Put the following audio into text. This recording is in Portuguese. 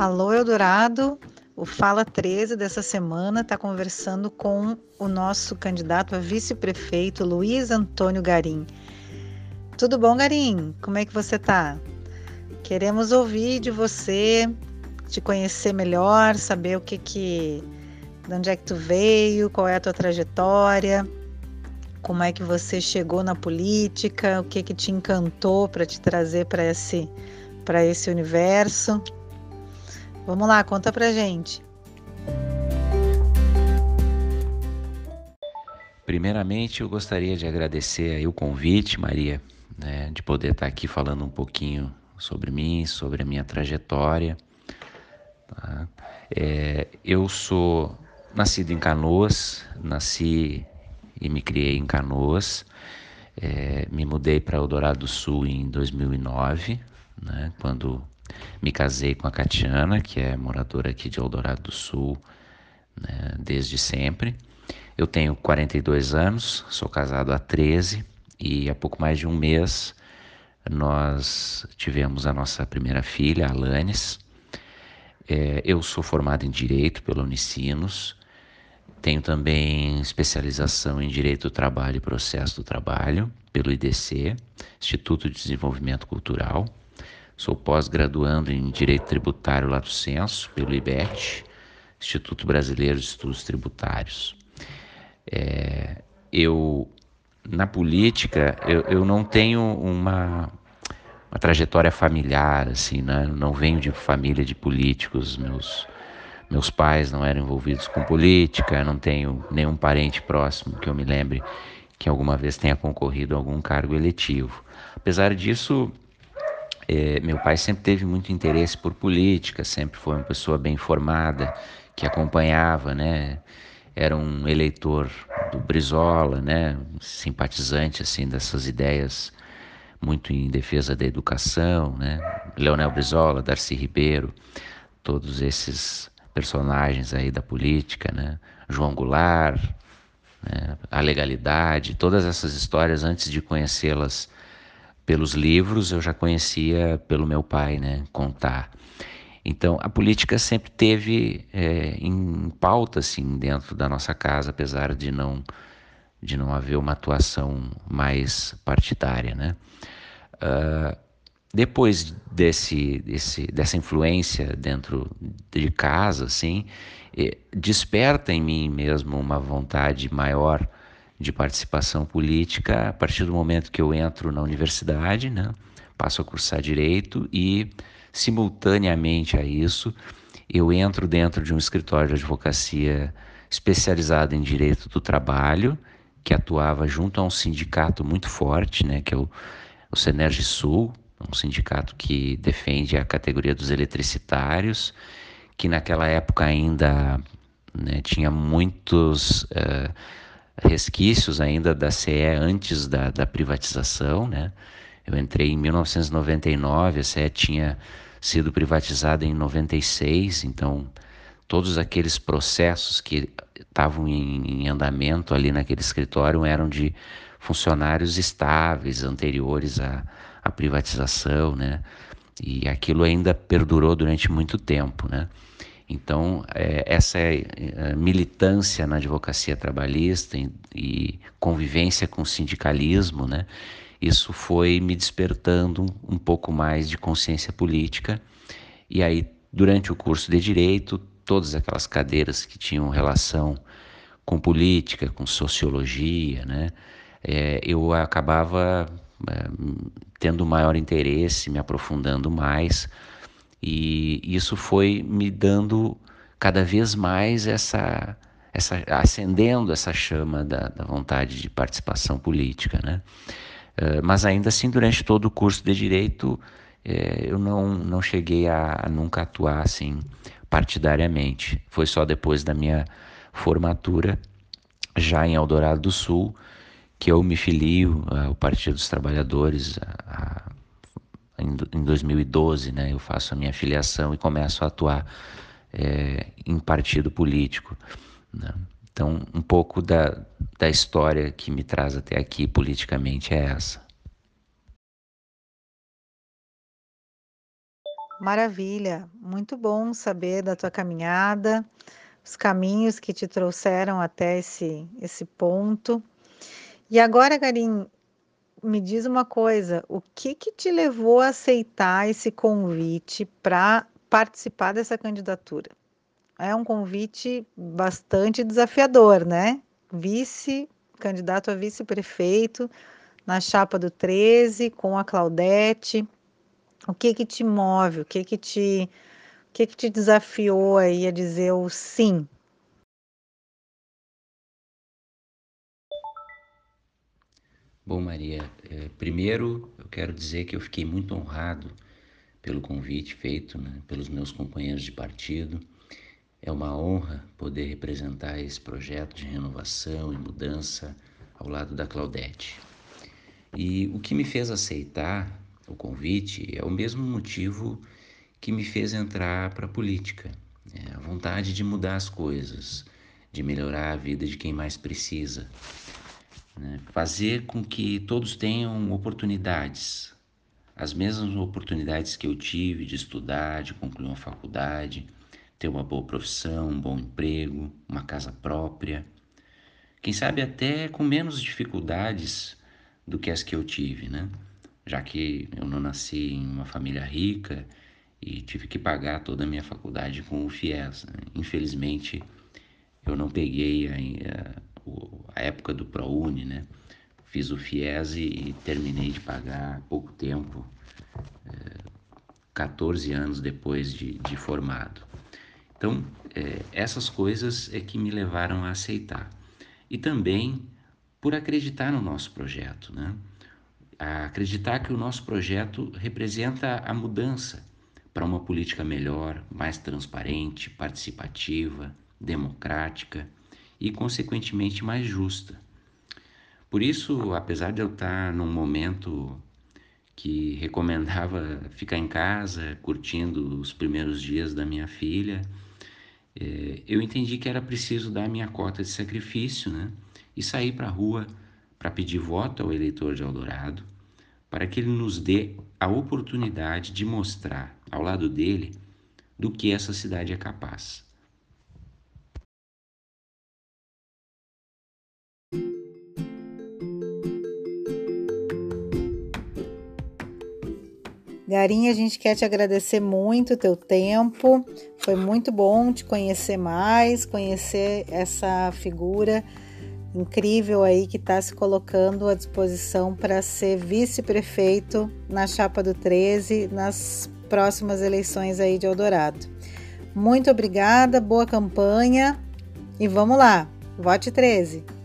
Alô Eldorado, o Fala 13 dessa semana está conversando com o nosso candidato a vice-prefeito Luiz Antônio Garim. Tudo bom, Garim? Como é que você está? Queremos ouvir de você, te conhecer melhor, saber o que que, de onde é que tu veio, qual é a tua trajetória, como é que você chegou na política, o que que te encantou para te trazer para esse para esse universo. Vamos lá, conta pra gente. Primeiramente, eu gostaria de agradecer o convite, Maria, né, de poder estar aqui falando um pouquinho sobre mim, sobre a minha trajetória. Tá? É, eu sou nascido em Canoas, nasci e me criei em Canoas. É, me mudei para Eldorado do Sul em 2009, né, quando me casei com a Catiana, que é moradora aqui de Eldorado do Sul né, desde sempre. Eu tenho 42 anos, sou casado há 13 e há pouco mais de um mês nós tivemos a nossa primeira filha, a Alanis. É, eu sou formado em Direito pela Unicinos, tenho também especialização em Direito do Trabalho e Processo do Trabalho pelo IDC, Instituto de Desenvolvimento Cultural. Sou pós-graduando em Direito Tributário Lato Senso pelo IBET, Instituto Brasileiro de Estudos Tributários. É, eu, na política, eu, eu não tenho uma, uma trajetória familiar, assim, né? não venho de família de políticos, meus, meus pais não eram envolvidos com política, não tenho nenhum parente próximo que eu me lembre que alguma vez tenha concorrido a algum cargo eletivo. Apesar disso, é, meu pai sempre teve muito interesse por política, sempre foi uma pessoa bem informada, que acompanhava, né? Era um eleitor do Brizola, né? Simpatizante assim dessas ideias muito em defesa da educação, né? Leonel Brizola, Darcy Ribeiro, todos esses personagens aí da política, né? João Goulart, né? a legalidade, todas essas histórias antes de conhecê-las pelos livros eu já conhecia pelo meu pai, né, contar. Então a política sempre teve é, em pauta assim dentro da nossa casa, apesar de não de não haver uma atuação mais partidária, né? Uh, depois desse, desse, dessa influência dentro de casa, assim, desperta em mim mesmo uma vontade maior de participação política a partir do momento que eu entro na universidade, né? passo a cursar direito e, simultaneamente a isso, eu entro dentro de um escritório de advocacia especializado em direito do trabalho, que atuava junto a um sindicato muito forte, né, que é o, o Senerg Sul, um sindicato que defende a categoria dos eletricitários, que naquela época ainda né, tinha muitos uh, resquícios ainda da CE antes da, da privatização, né? Eu entrei em 1999, a CE tinha sido privatizada em 96, então todos aqueles processos que estavam em, em andamento ali naquele escritório eram de funcionários estáveis anteriores à, à privatização, né? E aquilo ainda perdurou durante muito tempo, né? Então, é, essa é, é, militância na advocacia trabalhista e, e, convivência com o sindicalismo, né? Isso foi me despertando um, pouco mais de consciência política. E aí, durante o curso de Direito, todas aquelas cadeiras que tinham relação com política, com sociologia, né? É, eu acabava é, tendo maior interesse, me aprofundando mais e isso foi me dando cada vez mais essa, essa acendendo essa chama da, da vontade de participação política, né? Uh, mas ainda assim, durante todo o curso de direito, eh, eu não, não cheguei a, a, nunca atuar assim partidariamente. Foi só depois da minha formatura, já em Eldorado do Sul, que eu me filio ao Partido dos Trabalhadores, a, em 2012, né, eu faço a minha filiação e começo a atuar é, em partido político. Né? Então, um pouco da, da história que me traz até aqui politicamente é essa. Maravilha, muito bom saber da tua caminhada, os caminhos que te trouxeram até esse, esse ponto. E agora, Garim, me diz uma coisa, o que que te levou a aceitar esse convite para participar dessa candidatura? É um convite bastante desafiador, né? Vice, candidato a vice-prefeito na chapa do 13 com a Claudete. O que que te move? O que que te o que que te desafiou aí a dizer o sim Bom, Maria, é, primeiro eu quero dizer que eu fiquei muito honrado pelo convite feito né, pelos meus companheiros de partido. É uma honra poder representar esse projeto de renovação e mudança ao lado da Claudete. E o que me fez aceitar o convite é o mesmo motivo que me fez entrar para a política. É a vontade de mudar as coisas, de melhorar a vida de quem mais precisa né? fazer com que todos tenham oportunidades, as mesmas oportunidades que eu tive de estudar, de concluir uma faculdade, ter uma boa profissão, um bom emprego, uma casa própria. Quem sabe até com menos dificuldades do que as que eu tive, né? Já que eu não nasci em uma família rica e tive que pagar toda a minha faculdade com o FIES. Né? Infelizmente, eu não peguei a, a época do ProUni, né? Fiz o FIES e, terminei de pagar há pouco tempo, é, 14 anos depois de, de formado. Então, é, essas coisas é que me levaram a aceitar. E também por acreditar no nosso projeto, né? A acreditar que o nosso projeto representa a mudança para uma política melhor, mais transparente, participativa, democrática e, consequentemente, mais justa. Por isso, apesar de eu estar num momento que recomendava ficar em casa, curtindo os primeiros dias da minha filha, é, eu entendi que era preciso dar minha cota de sacrifício né? e sair para a rua para pedir voto ao eleitor de Eldorado, para que ele nos dê a oportunidade de mostrar, ao lado dele, do que essa cidade é capaz. Garinha, a gente quer te agradecer muito o teu tempo. Foi muito bom te conhecer mais, conhecer essa figura incrível aí que está se colocando à disposição para ser vice-prefeito na chapa do 13 nas próximas eleições aí de Eldorado. Muito obrigada, boa campanha e vamos lá, vote 13!